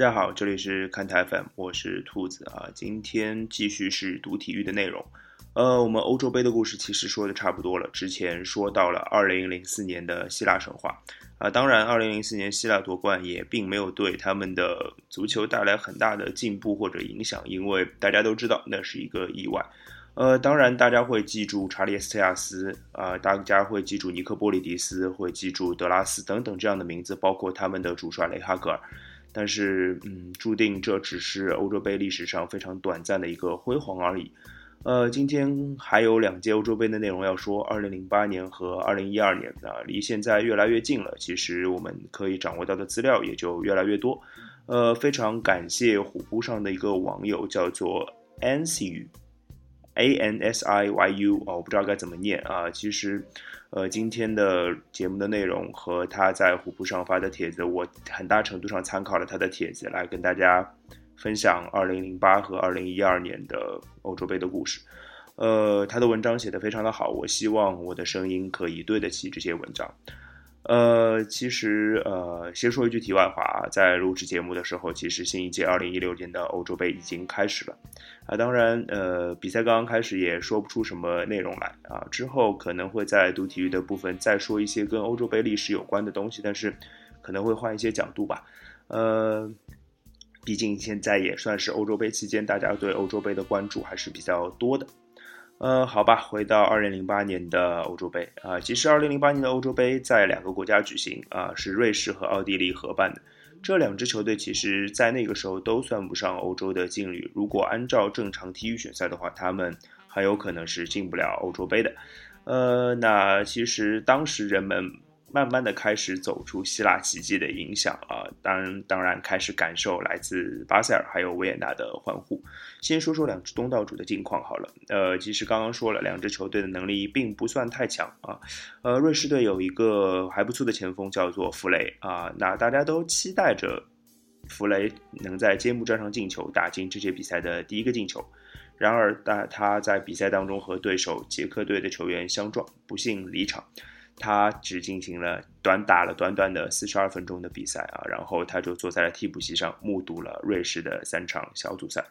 大家好，这里是看台 FM，我是兔子啊。今天继续是读体育的内容。呃，我们欧洲杯的故事其实说的差不多了。之前说到了2004年的希腊神话啊，当然2004年希腊夺冠也并没有对他们的足球带来很大的进步或者影响，因为大家都知道那是一个意外。呃，当然大家会记住查理斯特亚斯啊，大家会记住尼克波利迪斯，会记住德拉斯等等这样的名字，包括他们的主帅雷哈格尔。但是，嗯，注定这只是欧洲杯历史上非常短暂的一个辉煌而已。呃，今天还有两届欧洲杯的内容要说，二零零八年和二零一二年啊，离现在越来越近了。其实我们可以掌握到的资料也就越来越多。呃，非常感谢虎扑上的一个网友叫做 Ansiu，A N S I Y U 啊，我不知道该怎么念啊。其实。呃，今天的节目的内容和他在虎扑上发的帖子，我很大程度上参考了他的帖子来跟大家分享2008和2012年的欧洲杯的故事。呃，他的文章写得非常的好，我希望我的声音可以对得起这些文章。呃，其实呃，先说一句题外话啊，在录制节目的时候，其实新一届二零一六年的欧洲杯已经开始了啊。当然，呃，比赛刚刚开始，也说不出什么内容来啊。之后可能会在读体育的部分再说一些跟欧洲杯历史有关的东西，但是可能会换一些角度吧。呃，毕竟现在也算是欧洲杯期间，大家对欧洲杯的关注还是比较多的。呃，好吧，回到二零零八年的欧洲杯啊，其实二零零八年的欧洲杯在两个国家举行啊，是瑞士和奥地利合办的。这两支球队其实，在那个时候都算不上欧洲的劲旅。如果按照正常体育选赛的话，他们很有可能是进不了欧洲杯的。呃，那其实当时人们。慢慢的开始走出希腊奇迹的影响啊，当当然开始感受来自巴塞尔还有维也纳的欢呼。先说说两支东道主的近况好了，呃，其实刚刚说了，两支球队的能力并不算太强啊。呃，瑞士队有一个还不错的前锋叫做弗雷啊，那大家都期待着弗雷能在揭幕战上进球，打进这届比赛的第一个进球。然而，但他在比赛当中和对手捷克队的球员相撞，不幸离场。他只进行了短打了短短的四十二分钟的比赛啊，然后他就坐在了替补席上，目睹了瑞士的三场小组赛。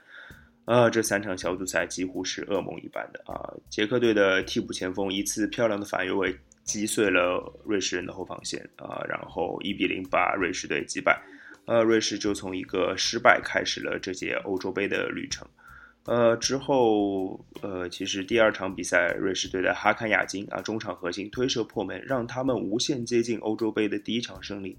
呃，这三场小组赛几乎是噩梦一般的啊！捷克队的替补前锋一次漂亮的反越位击碎了瑞士人的后防线啊，然后一比零把瑞士队击败。呃，瑞士就从一个失败开始了这届欧洲杯的旅程。呃，之后，呃，其实第二场比赛，瑞士队的哈坎亚金啊，中场核心推射破门，让他们无限接近欧洲杯的第一场胜利。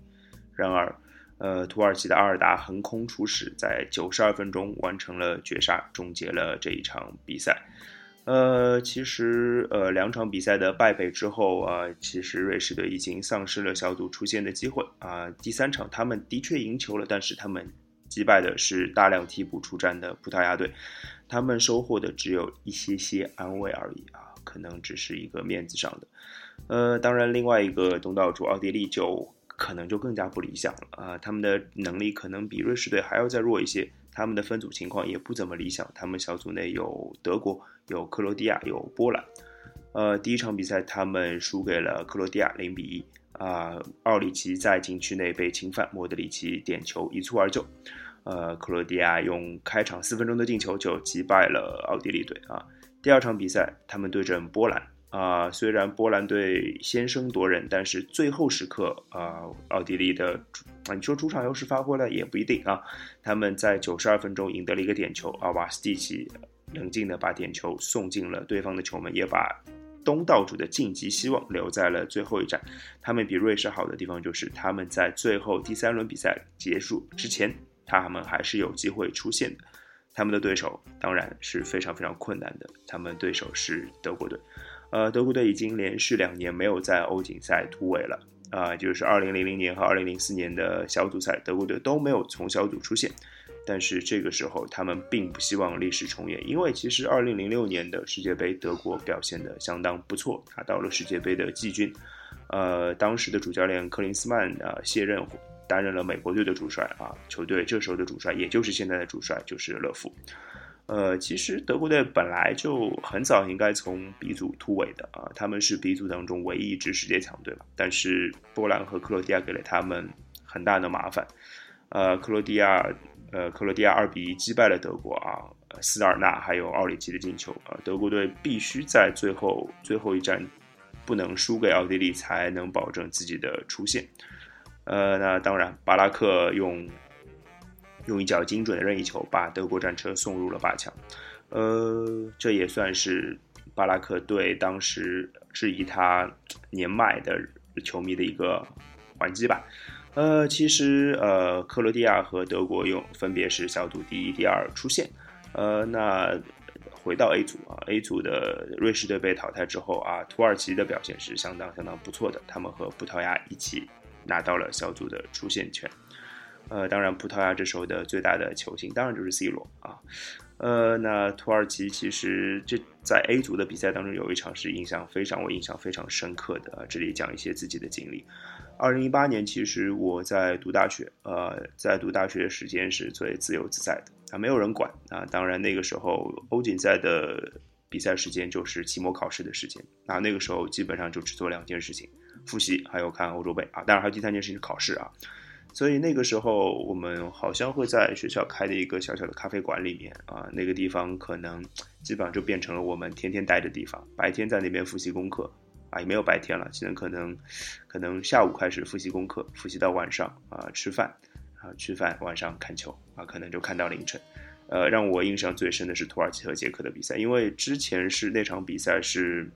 然而，呃，土耳其的阿尔达横空出世，在九十二分钟完成了绝杀，终结了这一场比赛。呃，其实，呃，两场比赛的败北之后啊，其实瑞士队已经丧失了小组出线的机会啊。第三场他们的确赢球了，但是他们击败的是大量替补出战的葡萄牙队。他们收获的只有一些些安慰而已啊，可能只是一个面子上的。呃，当然，另外一个东道主奥地利就可能就更加不理想了啊，他们的能力可能比瑞士队还要再弱一些，他们的分组情况也不怎么理想。他们小组内有德国、有克罗地亚、有波兰。呃，第一场比赛他们输给了克罗地亚零比一啊，奥里奇在禁区内被侵犯，莫德里奇点球一蹴而就。呃，克罗地亚用开场四分钟的进球就击败了奥地利队啊。第二场比赛，他们对阵波兰啊，虽然波兰队先声夺人，但是最后时刻啊，奥地利的啊，你说主场优势发挥了也不一定啊。他们在九十二分钟赢得了一个点球啊，瓦斯蒂奇冷静的把点球送进了对方的球门，也把东道主的晋级希望留在了最后一战。他们比瑞士好的地方就是他们在最后第三轮比赛结束之前。他们还是有机会出现的，他们的对手当然是非常非常困难的。他们对手是德国队，呃，德国队已经连续两年没有在欧锦赛突围了，啊，就是二零零零年和二零零四年的小组赛，德国队都没有从小组出现。但是这个时候，他们并不希望历史重演，因为其实二零零六年的世界杯，德国表现的相当不错，拿到了世界杯的季军。呃，当时的主教练克林斯曼啊卸任。担任了美国队的主帅啊，球队这时候的主帅，也就是现在的主帅，就是勒夫。呃，其实德国队本来就很早应该从 B 组突围的啊，他们是 B 组当中唯一一支世界强队嘛。但是波兰和克罗地亚给了他们很大的麻烦。呃，克罗地亚，呃，克罗地亚二比一击败了德国啊，斯尔纳还有奥里奇的进球啊，德国队必须在最后最后一战不能输给奥地利，才能保证自己的出线。呃，那当然，巴拉克用用一脚精准的任意球把德国战车送入了八强，呃，这也算是巴拉克对当时质疑他年迈的球迷的一个还击吧。呃，其实呃，克罗地亚和德国又分别是小组第一、第二出线。呃，那回到 A 组啊，A 组的瑞士队被淘汰之后啊，土耳其的表现是相当相当不错的，他们和葡萄牙一起拿到了小组的出线权。呃，当然，葡萄牙这时候的最大的球星当然就是 C 罗啊。呃，那土耳其其实这在 A 组的比赛当中有一场是印象非常我印象非常深刻的，这里讲一些自己的经历。二零一八年，其实我在读大学，呃，在读大学的时间是最自由自在的啊，没有人管啊。当然，那个时候欧锦赛的比赛时间就是期末考试的时间啊，那个时候基本上就只做两件事情：复习还有看欧洲杯啊。当然，还有第三件事情是考试啊。所以那个时候，我们好像会在学校开的一个小小的咖啡馆里面啊，那个地方可能基本上就变成了我们天天待的地方。白天在那边复习功课啊，也没有白天了，现在可能可能下午开始复习功课，复习到晚上啊吃饭啊吃饭，晚上看球啊，可能就看到凌晨。呃，让我印象最深的是土耳其和捷克的比赛，因为之前是那场比赛是。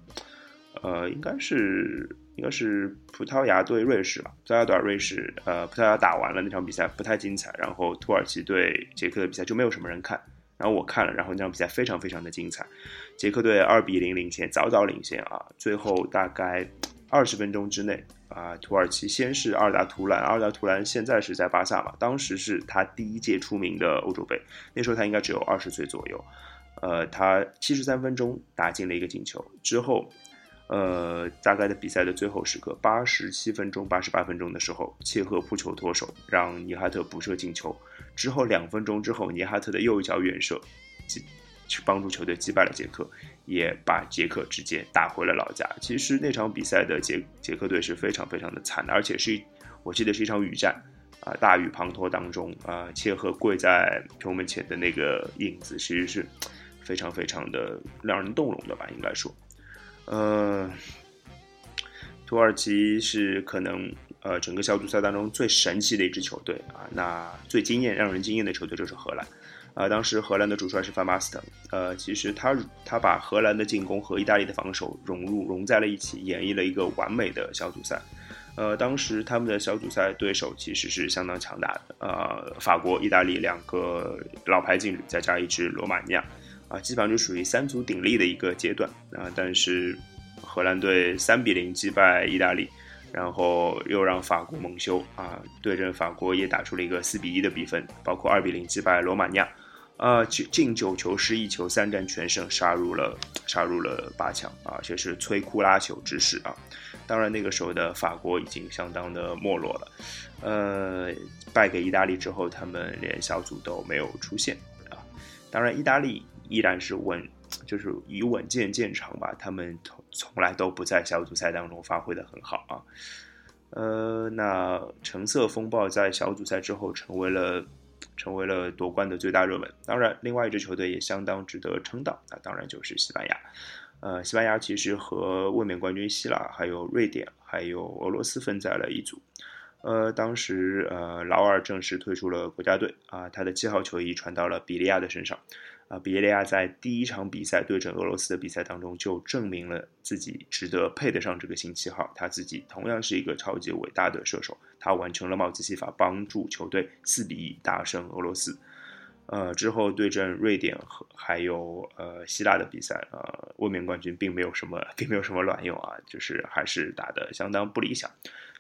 呃，应该是应该是葡萄牙对瑞士吧？葡萄牙对瑞士，呃，葡萄牙打完了那场比赛不太精彩，然后土耳其对捷克的比赛就没有什么人看，然后我看了，然后那场比赛非常非常的精彩，捷克队二比零领先，早早领先啊，最后大概二十分钟之内啊，土耳其先是阿尔达图兰，阿尔达图兰现在是在巴萨嘛，当时是他第一届出名的欧洲杯，那时候他应该只有二十岁左右，呃，他七十三分钟打进了一个进球之后。呃，大概的比赛的最后时刻，八十七分钟、八十八分钟的时候，切赫扑球脱手，让尼哈特补射进球。之后两分钟之后，尼哈特的右脚远射，去帮助球队击败了捷克，也把捷克直接打回了老家。其实那场比赛的捷捷克队是非常非常的惨的，而且是我记得是一场雨战啊，大雨滂沱当中啊，切赫跪在球门前的那个影子，其实是非常非常的让人动容的吧，应该说。呃，土耳其是可能呃整个小组赛当中最神奇的一支球队啊，那最惊艳、让人惊艳的球队就是荷兰啊。当时荷兰的主帅是范巴斯滕，呃，其实他他把荷兰的进攻和意大利的防守融入融在了一起，演绎了一个完美的小组赛。呃，当时他们的小组赛对手其实是相当强大的，呃，法国、意大利两个老牌劲旅，再加一支罗马尼亚。啊，基本上就属于三足鼎立的一个阶段啊，但是荷兰队三比零击败意大利，然后又让法国蒙羞啊，对阵法国也打出了一个四比一的比分，包括二比零击败罗马尼亚，啊，进九球失一球，三战全胜，杀入了杀入了八强啊，且是摧枯拉朽之势啊。当然那个时候的法国已经相当的没落了，呃，败给意大利之后，他们连小组都没有出现啊。当然意大利。依然是稳，就是以稳健见长吧。他们从从来都不在小组赛当中发挥的很好啊。呃，那橙色风暴在小组赛之后成为了成为了夺冠的最大热门。当然，另外一支球队也相当值得称道，那当然就是西班牙。呃，西班牙其实和卫冕冠军希腊、还有瑞典、还有俄罗斯分在了一组。呃，当时呃，劳尔正式退出了国家队啊，他的七号球衣传到了比利亚的身上。啊，比利亚在第一场比赛对阵俄罗斯的比赛当中，就证明了自己值得配得上这个新七号。他自己同样是一个超级伟大的射手，他完成了帽子戏法，帮助球队四比一大胜俄罗斯。呃，之后对阵瑞典和还有呃希腊的比赛，呃，卫冕冠军并没有什么，并没有什么卵用啊，就是还是打得相当不理想。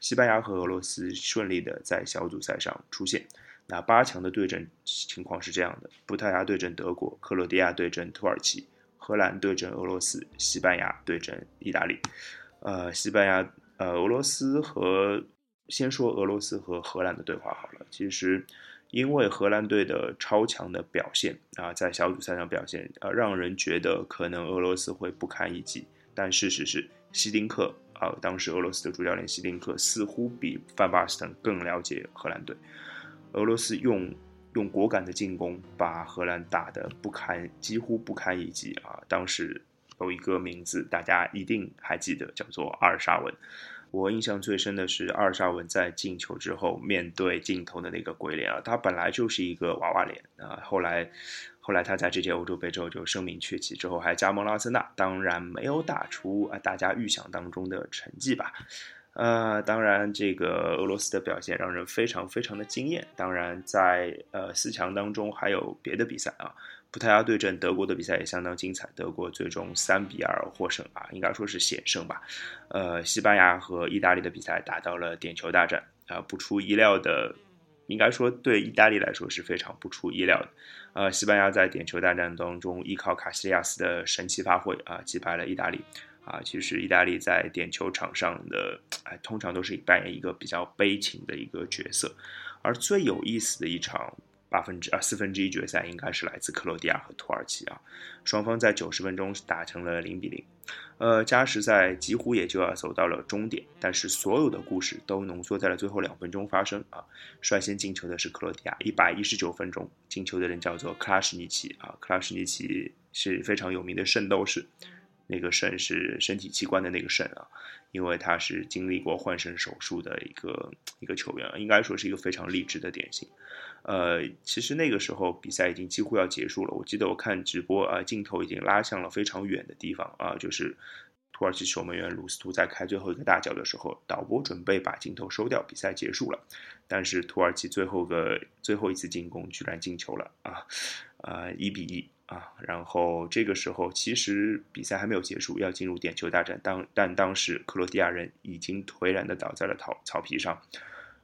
西班牙和俄罗斯顺利的在小组赛上出现。那八强的对阵情况是这样的：葡萄牙对阵德国，克罗地亚对阵土耳其，荷兰对阵俄罗斯，西班牙对阵意大利。呃，西班牙、呃，俄罗斯和先说俄罗斯和荷兰的对话好了。其实，因为荷兰队的超强的表现啊，在小组赛上表现，呃，让人觉得可能俄罗斯会不堪一击。但事实是，希丁克当时俄罗斯的主教练希丁克似乎比范巴斯滕更了解荷兰队。俄罗斯用用果敢的进攻把荷兰打得不堪，几乎不堪一击啊！当时有一个名字大家一定还记得，叫做阿尔沙文。我印象最深的是阿尔沙文在进球之后面对镜头的那个鬼脸啊，他本来就是一个娃娃脸啊，后来。后来他在这届欧洲杯之后就声名鹊起，之后还加盟了阿森纳，当然没有打出啊大家预想当中的成绩吧。呃，当然这个俄罗斯的表现让人非常非常的惊艳。当然在呃四强当中还有别的比赛啊，葡萄牙对阵德国的比赛也相当精彩，德国最终三比二获胜啊，应该说是险胜吧。呃，西班牙和意大利的比赛打到了点球大战啊，不出意料的。应该说，对意大利来说是非常不出意料的。呃，西班牙在点球大战当中依靠卡西利亚斯的神奇发挥啊，击败了意大利。啊，其实意大利在点球场上的，哎，通常都是扮演一个比较悲情的一个角色。而最有意思的一场。八分之啊四分之一决赛应该是来自克罗地亚和土耳其啊，双方在九十分钟打成了零比零，呃加时赛几乎也就要走到了终点，但是所有的故事都浓缩在了最后两分钟发生啊。率先进球的是克罗地亚，一百一十九分钟进球的人叫做克拉什尼奇啊，克拉什尼奇是非常有名的圣斗士，那个肾是身体器官的那个肾啊，因为他是经历过换肾手术的一个一个球员，应该说是一个非常励志的典型。呃，其实那个时候比赛已经几乎要结束了。我记得我看直播啊，镜头已经拉向了非常远的地方啊，就是土耳其守门员鲁斯图在开最后一个大脚的时候，导播准备把镜头收掉，比赛结束了。但是土耳其最后个最后一次进攻居然进球了啊，啊，一比一啊。然后这个时候其实比赛还没有结束，要进入点球大战。当但当时克罗地亚人已经颓然的倒在了草草皮上。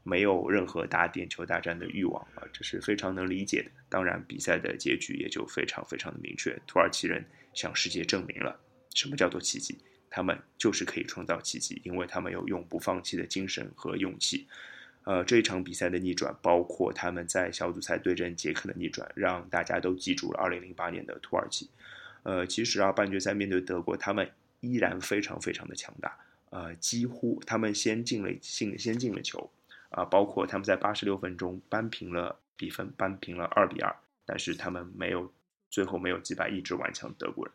没有任何打点球大战的欲望啊，这是非常能理解的。当然，比赛的结局也就非常非常的明确。土耳其人向世界证明了什么叫做奇迹，他们就是可以创造奇迹，因为他们有永不放弃的精神和勇气。呃，这一场比赛的逆转，包括他们在小组赛对阵捷克的逆转，让大家都记住了2008年的土耳其。呃，其实啊，半决赛面对德国，他们依然非常非常的强大。呃，几乎他们先进了进先进了球。啊，包括他们在八十六分钟扳平了比分，扳平了二比二，但是他们没有最后没有击败一直顽强的德国人。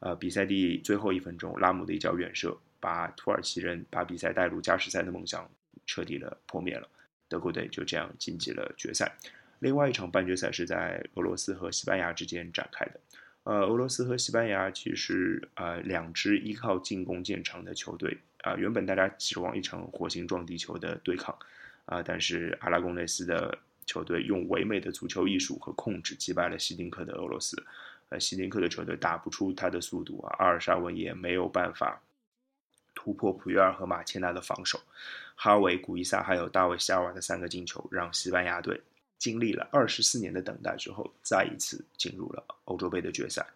呃，比赛第最后一分钟，拉姆的一脚远射，把土耳其人把比赛带入加时赛的梦想彻底的破灭了。德国队就这样晋级了决赛。另外一场半决赛是在俄罗斯和西班牙之间展开的。呃，俄罗斯和西班牙其实呃两支依靠进攻见长的球队啊，原本大家指望一场火星撞地球的对抗。啊！但是阿拉贡内斯的球队用唯美的足球艺术和控制击败了希丁克的俄罗斯。呃，希丁克的球队打不出他的速度啊，阿尔沙文也没有办法突破普约尔和马切纳的防守。哈维、古伊萨还有大卫·夏瓦的三个进球，让西班牙队经历了二十四年的等待之后，再一次进入了欧洲杯的决赛。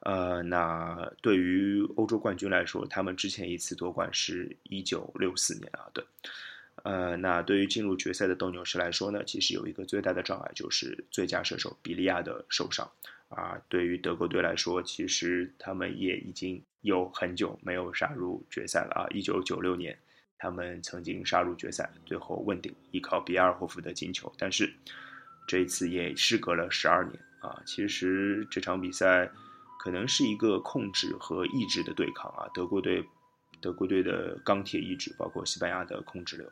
呃，那对于欧洲冠军来说，他们之前一次夺冠是一九六四年啊，对。呃，那对于进入决赛的斗牛士来说呢，其实有一个最大的障碍就是最佳射手比利亚的受伤啊。对于德国队来说，其实他们也已经有很久没有杀入决赛了啊。一九九六年，他们曾经杀入决赛，最后问鼎，依靠比尔霍夫的进球。但是这一次也事隔了十二年啊。其实这场比赛可能是一个控制和意志的对抗啊。德国队，德国队的钢铁意志，包括西班牙的控制流。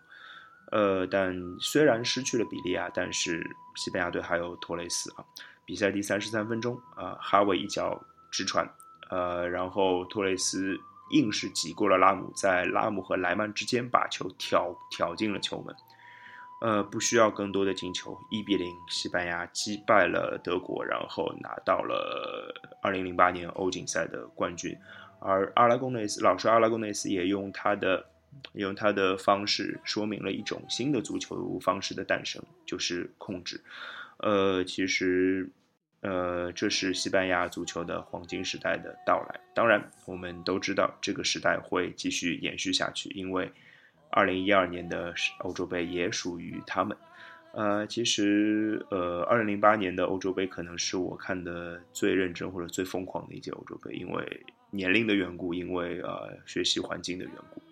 呃，但虽然失去了比利亚，但是西班牙队还有托雷斯啊。比赛第三十三分钟啊，哈维一脚直传，呃，然后托雷斯硬是挤过了拉姆，在拉姆和莱曼之间把球挑挑进了球门。呃，不需要更多的进球，一比零，西班牙击败了德国，然后拿到了二零零八年欧锦赛的冠军。而阿拉贡内斯老师阿拉贡内斯也用他的。用他的方式说明了一种新的足球方式的诞生，就是控制。呃，其实，呃，这是西班牙足球的黄金时代的到来。当然，我们都知道这个时代会继续延续下去，因为2012年的欧洲杯也属于他们。呃，其实，呃，2008年的欧洲杯可能是我看的最认真或者最疯狂的一届欧洲杯，因为年龄的缘故，因为呃学习环境的缘故。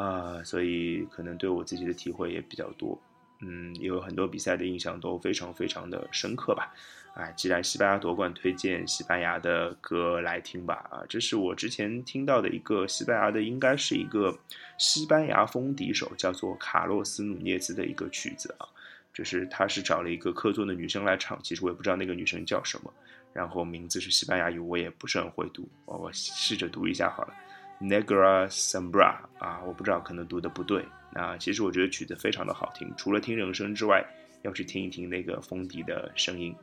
啊，所以可能对我自己的体会也比较多。嗯，有很多比赛的印象都非常非常的深刻吧。哎，既然西班牙夺冠，推荐西班牙的歌来听吧。啊，这是我之前听到的一个西班牙的，应该是一个西班牙风笛手，叫做卡洛斯努涅兹的一个曲子啊。就是他是找了一个客座的女生来唱，其实我也不知道那个女生叫什么，然后名字是西班牙语，我也不是很会读，我我试着读一下好了，Negra Sambra 啊，我不知道可能读的不对。那其实我觉得曲子非常的好听，除了听人声之外，要去听一听那个风笛的声音。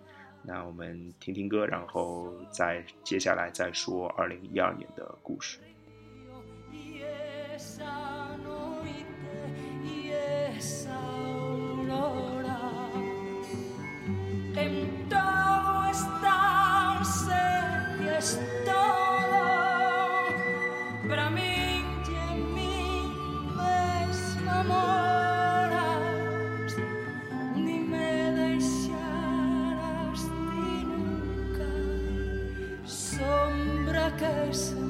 那我们听听歌，然后再接下来再说二零一二年的故事。Because.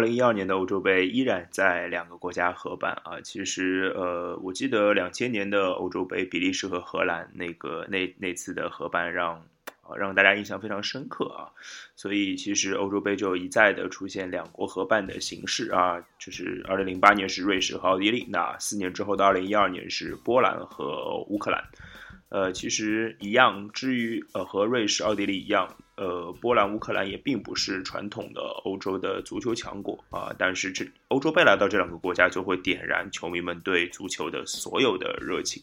二零一二年的欧洲杯依然在两个国家合办啊，其实呃，我记得两千年的欧洲杯，比利时和荷兰那个那那次的合办让让大家印象非常深刻啊，所以其实欧洲杯就一再的出现两国合办的形式啊，就是二零零八年是瑞士和奥地利，那四年之后的二零一二年是波兰和乌克兰。呃，其实一样。至于呃，和瑞士、奥地利一样，呃，波兰、乌克兰也并不是传统的欧洲的足球强国啊。但是这欧洲杯来到这两个国家，就会点燃球迷们对足球的所有的热情。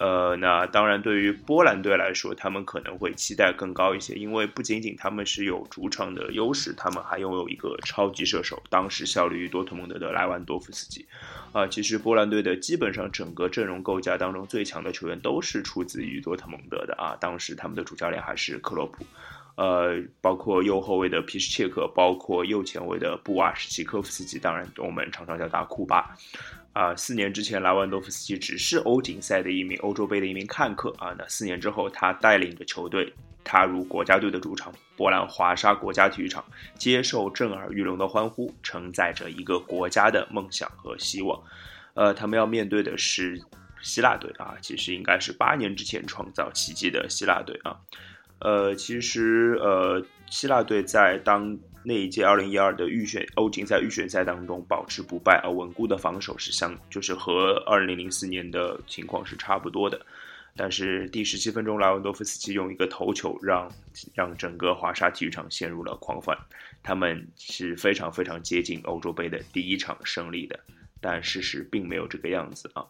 呃，那当然，对于波兰队来说，他们可能会期待更高一些，因为不仅仅他们是有主场的优势，他们还拥有一个超级射手，当时效力于多特蒙德的莱万多夫斯基。啊，其实波兰队的基本上整个阵容构架当中最强的球员都是出自于多特蒙德的啊，当时他们的主教练还是克洛普。呃，包括右后卫的皮什切克，包括右前卫的布瓦什奇科夫斯基，当然我们常常叫他库巴。啊，四年之前莱万多夫斯基只是欧锦赛的一名欧洲杯的一名看客啊，那四年之后他带领着球队踏入国家队的主场波兰华沙国家体育场，接受震耳欲聋的欢呼，承载着一个国家的梦想和希望。呃，他们要面对的是希腊队啊，其实应该是八年之前创造奇迹的希腊队啊。呃，其实呃，希腊队在当那一届二零一二的预选欧锦赛预选赛当中保持不败，而稳固的防守是相就是和二零零四年的情况是差不多的。但是第十七分钟，莱文多夫斯基用一个头球让让整个华沙体育场陷入了狂欢，他们是非常非常接近欧洲杯的第一场胜利的。但事实并没有这个样子啊，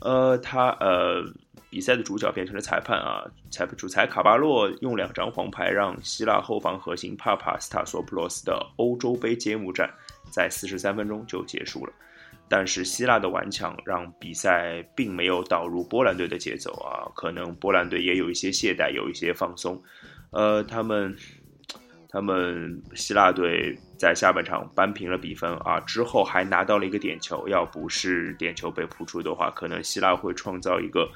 呃，他呃，比赛的主角变成了裁判啊，裁判主裁卡巴洛用两张黄牌让希腊后防核心帕帕斯塔索普洛斯的欧洲杯揭幕战在四十三分钟就结束了，但是希腊的顽强让比赛并没有导入波兰队的节奏啊，可能波兰队也有一些懈怠，有一些放松，呃，他们。他们希腊队在下半场扳平了比分啊，之后还拿到了一个点球。要不是点球被扑出的话，可能希腊会创造一个，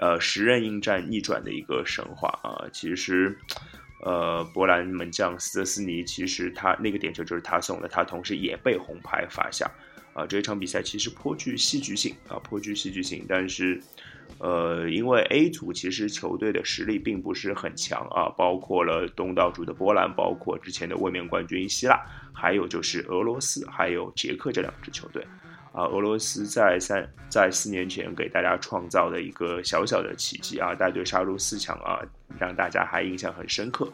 呃，十人应战逆转的一个神话啊。其实，呃，波兰门将斯特斯尼其实他那个点球就是他送的，他同时也被红牌罚下。啊，这一场比赛其实颇具戏剧性啊，颇具戏剧性。但是，呃，因为 A 组其实球队的实力并不是很强啊，包括了东道主的波兰，包括之前的卫冕冠军希腊，还有就是俄罗斯，还有捷克这两支球队。啊，俄罗斯在三在四年前给大家创造的一个小小的奇迹啊，带队杀入四强啊，让大家还印象很深刻。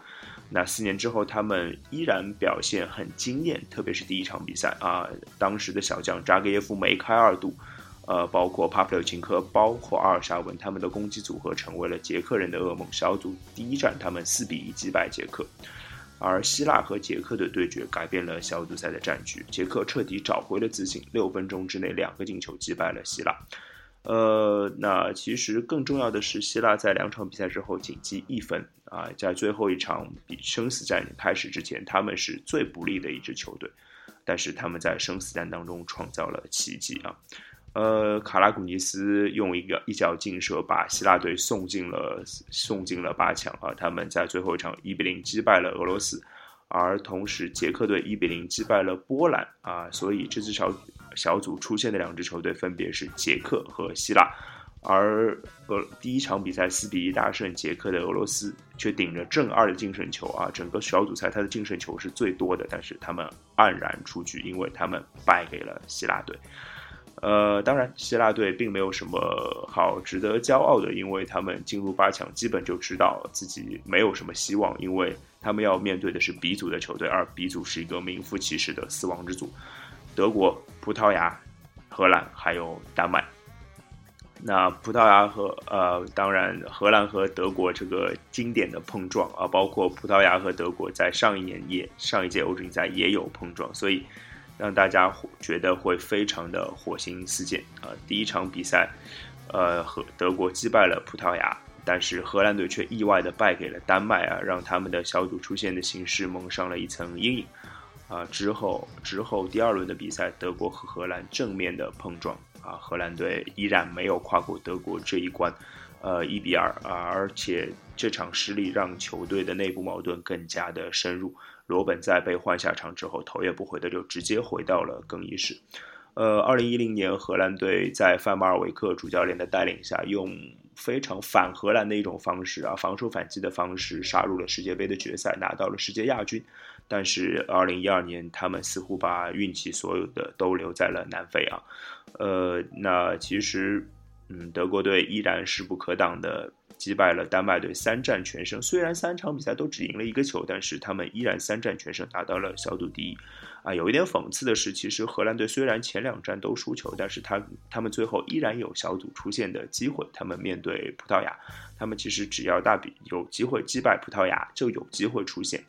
那四年之后，他们依然表现很惊艳，特别是第一场比赛啊，当时的小将扎格耶夫梅开二度，呃，包括帕普柳琴科，包括阿尔沙文，他们的攻击组合成为了捷克人的噩梦。小组第一战，他们四比一击败捷克，而希腊和捷克的对决改变了小组赛的战局，捷克彻底找回了自信，六分钟之内两个进球击败了希腊。呃，那其实更重要的是，希腊在两场比赛之后仅积一分啊，在最后一场比生死战开始之前，他们是最不利的一支球队，但是他们在生死战当中创造了奇迹啊！呃，卡拉古尼斯用一个一脚劲射把希腊队送进了送进了八强啊！他们在最后一场一比零击败了俄罗斯，而同时捷克队一比零击败了波兰啊，所以这支小。小组出现的两支球队分别是捷克和希腊，而俄第一场比赛四比一大胜捷克的俄罗斯却顶着正二的净胜球啊！整个小组赛他的净胜球是最多的，但是他们黯然出局，因为他们败给了希腊队。呃，当然，希腊队并没有什么好值得骄傲的，因为他们进入八强基本就知道自己没有什么希望，因为他们要面对的是 B 组的球队，而 B 组是一个名副其实的死亡之组。德国、葡萄牙、荷兰还有丹麦。那葡萄牙和呃，当然荷兰和德国这个经典的碰撞啊，包括葡萄牙和德国在上一年也上一届欧锦赛也有碰撞，所以让大家觉得会非常的火星四溅啊。第一场比赛，呃，和德国击败了葡萄牙，但是荷兰队却意外的败给了丹麦啊，让他们的小组出线的形势蒙上了一层阴影。啊，之后之后第二轮的比赛，德国和荷兰正面的碰撞啊，荷兰队依然没有跨过德国这一关，呃，一比二啊，而且这场失利让球队的内部矛盾更加的深入。罗本在被换下场之后，头也不回的就直接回到了更衣室。呃，二零一零年荷兰队在范马尔维克主教练的带领下，用非常反荷兰的一种方式啊，防守反击的方式，杀入了世界杯的决赛，拿到了世界亚军。但是，二零一二年，他们似乎把运气所有的都留在了南非啊。呃，那其实，嗯，德国队依然势不可挡的击败了丹麦队，三战全胜。虽然三场比赛都只赢了一个球，但是他们依然三战全胜，拿到了小组第一。啊，有一点讽刺的是，其实荷兰队虽然前两战都输球，但是他他们最后依然有小组出线的机会。他们面对葡萄牙，他们其实只要大比有机会击败葡萄牙，就有机会出线。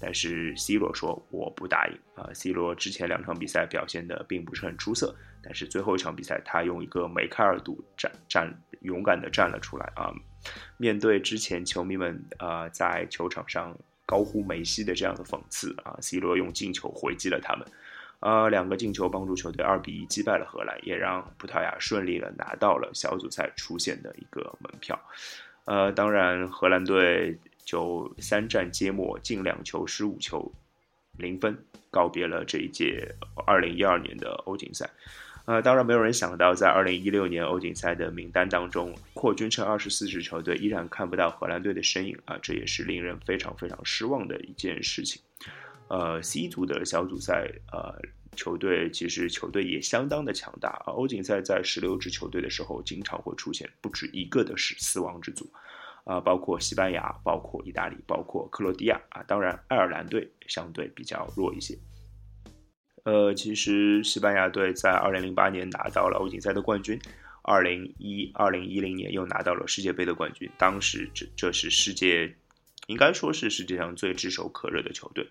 但是 C 罗说我不答应啊！C 罗之前两场比赛表现的并不是很出色，但是最后一场比赛他用一个梅开二度站站勇敢的站了出来啊！面对之前球迷们啊在球场上高呼梅西的这样的讽刺啊，C 罗用进球回击了他们，呃，两个进球帮助球队二比一击败了荷兰，也让葡萄牙顺利的拿到了小组赛出线的一个门票。呃，当然荷兰队就三战皆末，进两球失五球，零分告别了这一届二零一二年的欧锦赛。呃，当然没有人想到，在二零一六年欧锦赛的名单当中，扩军成二十四支球队，依然看不到荷兰队的身影啊，这也是令人非常非常失望的一件事情。呃，C 组的小组赛，呃，球队其实球队也相当的强大啊。欧锦赛在十六支球队的时候，经常会出现不止一个的是死亡之组啊，包括西班牙，包括意大利，包括克罗地亚啊，当然爱尔兰队相对比较弱一些。呃，其实西班牙队在二零零八年拿到了欧锦赛的冠军，二零一二零一零年又拿到了世界杯的冠军。当时这这是世界，应该说是世界上最炙手可热的球队。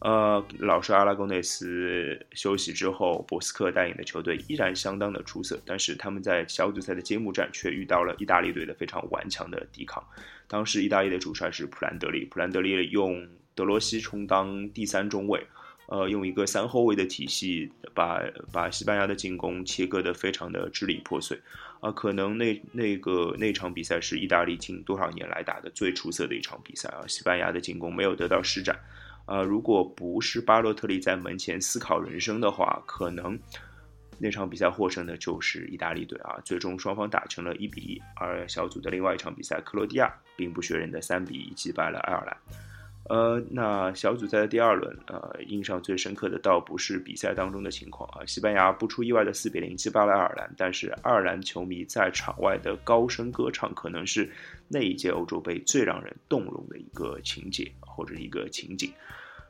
呃，老帅阿拉贡内斯休息之后，博斯克带领的球队依然相当的出色，但是他们在小组赛的揭幕战却遇到了意大利队的非常顽强的抵抗。当时意大利的主帅是普兰德利，普兰德利用德罗西充当第三中卫。呃，用一个三后卫的体系，把把西班牙的进攻切割得非常的支离破碎，啊，可能那那个那场比赛是意大利近多少年来打的最出色的一场比赛啊，西班牙的进攻没有得到施展，啊，如果不是巴洛特利在门前思考人生的话，可能那场比赛获胜的就是意大利队啊，最终双方打成了一比一，而小组的另外一场比赛，克罗地亚兵不血刃的三比一击败了爱尔兰。呃，那小组赛的第二轮，呃，印象最深刻的倒不是比赛当中的情况啊，西班牙不出意外的四比零击败了爱尔兰，但是爱尔兰球迷在场外的高声歌唱，可能是那一届欧洲杯最让人动容的一个情节或者一个情景。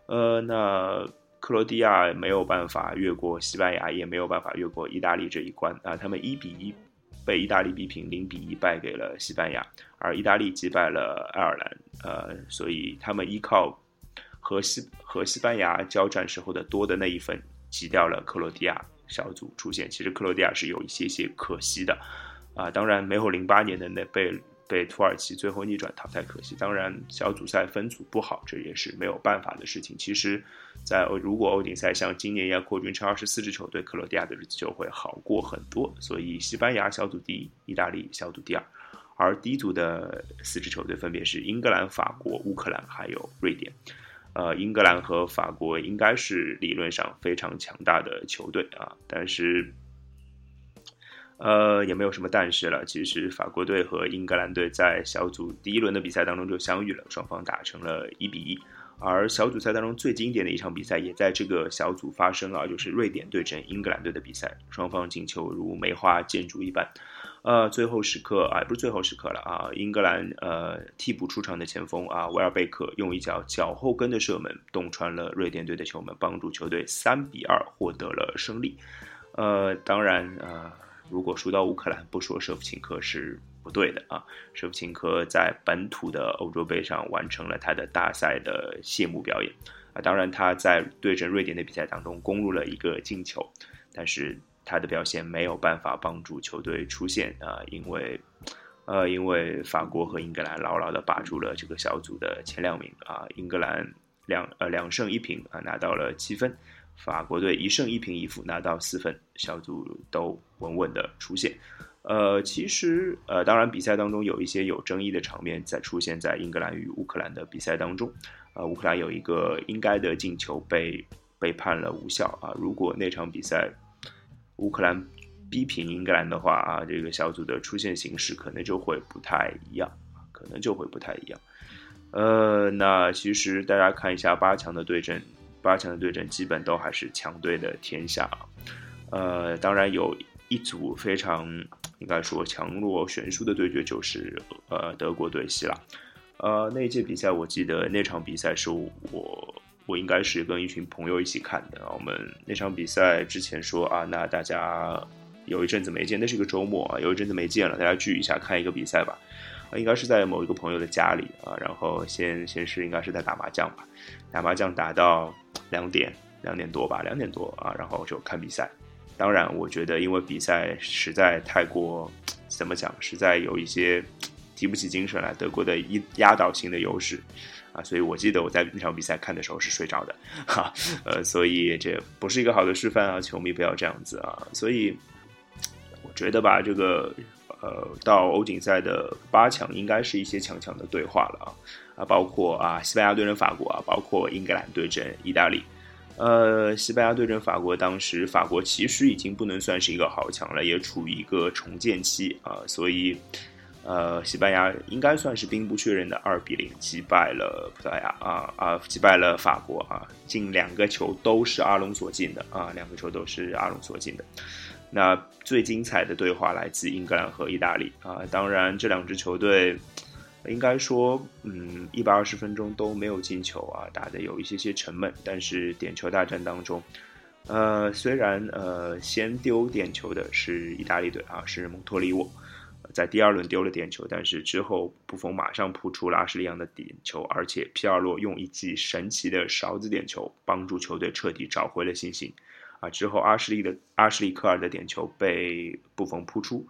呃，那克罗地亚没有办法越过西班牙，也没有办法越过意大利这一关啊，他们一比一。被意大利逼平，零比一败给了西班牙，而意大利击败了爱尔兰，呃，所以他们依靠和西和西班牙交战时候的多的那一分，挤掉了克罗地亚小组出线。其实克罗地亚是有一些些可惜的，啊，当然没有零八年的那被。被土耳其最后逆转淘汰，可惜。当然，小组赛分组不好，这也是没有办法的事情。其实，在如果欧锦赛像今年一样扩军成二十四支球队，克罗地亚的日子就会好过很多。所以，西班牙小组第一，意大利小组第二，而第一组的四支球队分别是英格兰、法国、乌克兰还有瑞典。呃，英格兰和法国应该是理论上非常强大的球队啊，但是。呃，也没有什么但是了。其实法国队和英格兰队在小组第一轮的比赛当中就相遇了，双方打成了一比一。而小组赛当中最经典的一场比赛也在这个小组发生啊，就是瑞典对阵英格兰队的比赛，双方进球如梅花间竹一般。呃，最后时刻啊，不是最后时刻了啊，英格兰呃替补出场的前锋啊维尔贝克用一脚脚后跟的射门洞穿了瑞典队的球门，帮助球队三比二获得了胜利。呃，当然啊。如果输到乌克兰，不说舍甫琴科是不对的啊！舍甫琴科在本土的欧洲杯上完成了他的大赛的谢幕表演啊！当然，他在对阵瑞典的比赛当中攻入了一个进球，但是他的表现没有办法帮助球队出线啊！因为，呃，因为法国和英格兰牢牢的把住了这个小组的前两名啊！英格兰两呃两胜一平啊，拿到了七分。法国队一胜一平一负拿到四分，小组都稳稳的出现。呃，其实呃，当然比赛当中有一些有争议的场面在出现在英格兰与乌克兰的比赛当中。呃，乌克兰有一个应该的进球被被判了无效啊。如果那场比赛乌克兰逼平英格兰的话啊，这个小组的出现形式可能就会不太一样，可能就会不太一样。呃，那其实大家看一下八强的对阵。八强的对阵基本都还是强队的天下，呃，当然有一组非常应该说强弱悬殊的对决，就是呃德国对希腊，呃那一届比赛我记得那场比赛是我我应该是跟一群朋友一起看的，我们那场比赛之前说啊，那大家有一阵子没见，那是一个周末啊，有一阵子没见了，大家聚一下看一个比赛吧。应该是在某一个朋友的家里啊，然后先先是应该是在打麻将吧，打麻将打到两点两点多吧，两点多啊，然后就看比赛。当然，我觉得因为比赛实在太过怎么讲，实在有一些提不起精神来。德国的一压倒性的优势啊，所以我记得我在那场比赛看的时候是睡着的，哈，呃，所以这不是一个好的示范啊，球迷不要这样子啊。所以我觉得吧，这个呃，到欧锦赛的八强应该是一些强强的对话了啊啊，包括啊西班牙对阵法国啊，包括英格兰对阵意大利。呃，西班牙对阵法国，当时法国其实已经不能算是一个豪强了，也处于一个重建期啊，所以，呃，西班牙应该算是兵不血刃的二比零击败了葡萄牙啊啊，击败了法国啊，进两个球都是阿隆索进的啊，两个球都是阿隆索进的。那最精彩的对话来自英格兰和意大利啊，当然这两支球队。应该说，嗯，一百二十分钟都没有进球啊，打得有一些些沉闷。但是点球大战当中，呃，虽然呃先丢点球的是意大利队啊，是蒙托利沃，在第二轮丢了点球，但是之后布冯马上扑出了阿什利扬的点球，而且皮尔洛用一记神奇的勺子点球帮助球队彻底找回了信心啊。之后阿什利的阿什利科尔的点球被布冯扑出。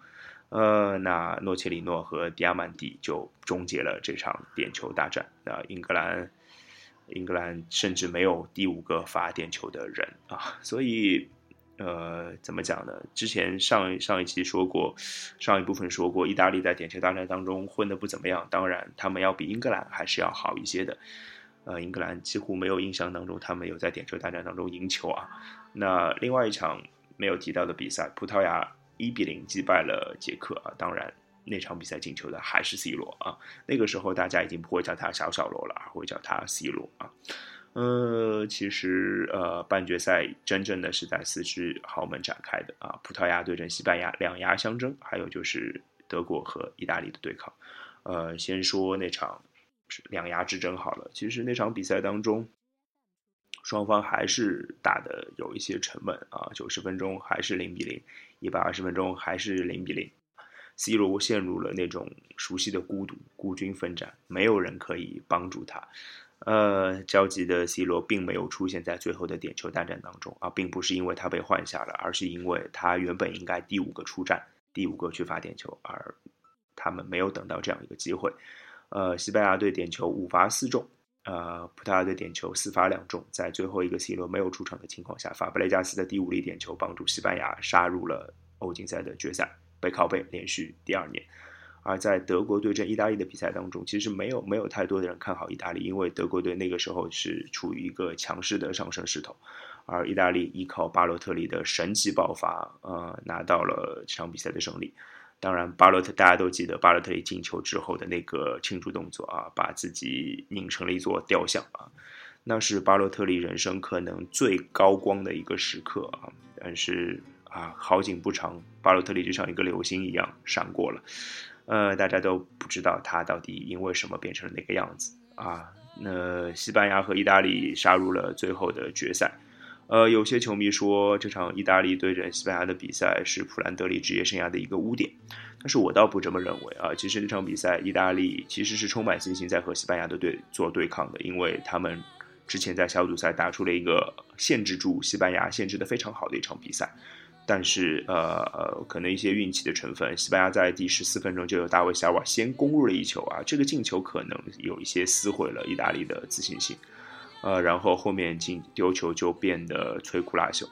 呃，那诺切里诺和迪亚曼蒂就终结了这场点球大战。那英格兰，英格兰甚至没有第五个罚点球的人啊。所以，呃，怎么讲呢？之前上上一期说过，上一部分说过，意大利在点球大战当中混得不怎么样。当然，他们要比英格兰还是要好一些的。呃，英格兰几乎没有印象当中他们有在点球大战当中赢球啊。那另外一场没有提到的比赛，葡萄牙。一比零击败了捷克啊！当然，那场比赛进球的还是 C 罗啊。那个时候大家已经不会叫他小小罗了，而会叫他 C 罗啊。呃，其实呃，半决赛真正的是在四支豪门展开的啊。葡萄牙对阵西班牙，两牙相争；还有就是德国和意大利的对抗。呃，先说那场两牙之争好了。其实那场比赛当中。双方还是打的有一些沉闷啊，九十分钟还是零比零，一百二十分钟还是零比零，C 罗陷入了那种熟悉的孤独，孤军奋战，没有人可以帮助他。呃，焦急的 C 罗并没有出现在最后的点球大战当中啊，并不是因为他被换下了，而是因为他原本应该第五个出战，第五个去罚点球，而他们没有等到这样一个机会。呃，西班牙队点球五罚四中。呃，葡萄牙的点球四罚两中，在最后一个 C 罗没有出场的情况下，法布雷加斯的第五粒点球帮助西班牙杀入了欧锦赛的决赛，背靠背连续第二年。而在德国对阵意大利的比赛当中，其实没有没有太多的人看好意大利，因为德国队那个时候是处于一个强势的上升势头，而意大利依靠巴洛特利的神奇爆发，呃，拿到了这场比赛的胜利。当然，巴洛特大家都记得巴洛特利进球之后的那个庆祝动作啊，把自己拧成了一座雕像啊，那是巴洛特利人生可能最高光的一个时刻啊。但是啊，好景不长，巴洛特利就像一个流星一样闪过了，呃，大家都不知道他到底因为什么变成了那个样子啊。那西班牙和意大利杀入了最后的决赛。呃，有些球迷说这场意大利对阵西班牙的比赛是普兰德利职业生涯的一个污点，但是我倒不这么认为啊。其实这场比赛，意大利其实是充满信心在和西班牙的队做对抗的，因为他们之前在小组赛打出了一个限制住西班牙、限制的非常好的一场比赛。但是呃呃，可能一些运气的成分，西班牙在第十四分钟就有大卫·夏瓦先攻入了一球啊，这个进球可能有一些撕毁了意大利的自信心。呃，然后后面进丢球就变得摧枯拉朽，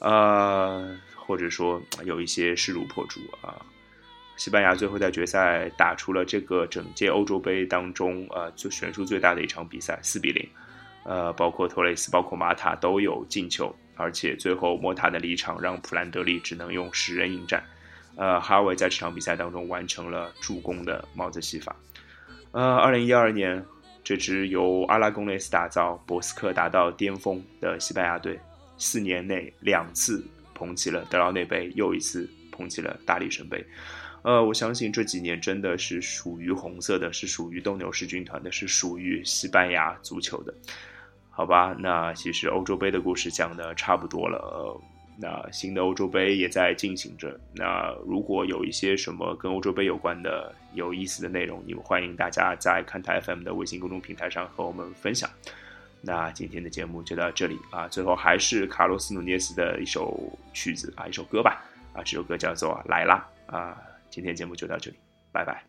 呃，或者说有一些势如破竹啊。西班牙最后在决赛打出了这个整届欧洲杯当中呃最悬殊最大的一场比赛，四比零，呃，包括托雷斯、包括马塔都有进球，而且最后莫塔的离场让普兰德利只能用十人应战，呃，哈维在这场比赛当中完成了助攻的帽子戏法，呃，二零一二年。这支由阿拉贡内斯打造、博斯克达到巅峰的西班牙队，四年内两次捧起了德劳内杯，又一次捧起了大力神杯。呃，我相信这几年真的是属于红色的，是属于斗牛士军团的，是属于西班牙足球的。好吧，那其实欧洲杯的故事讲的差不多了。那新的欧洲杯也在进行着。那如果有一些什么跟欧洲杯有关的有意思的内容，你们欢迎大家在看台 FM 的微信公众平台上和我们分享。那今天的节目就到这里啊，最后还是卡洛斯·努涅斯的一首曲子啊，一首歌吧啊，这首歌叫做《来啦》啊。今天节目就到这里，拜拜。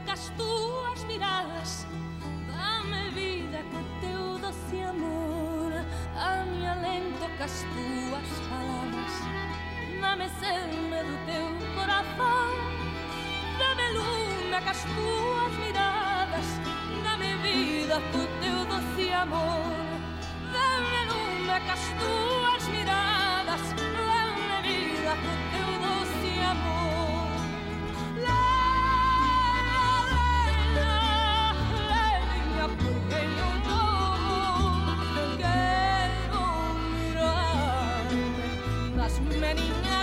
secas tuas miradas. Dá-me vida com teu doce amor. A minha lento com as tuas palavras. Dá-me seme do teu coração. Dá-me luna com as tuas miradas. Dá-me vida com teu doce amor. Dá-me luna com as tuas miradas. Dá-me vida com teu doce amor. many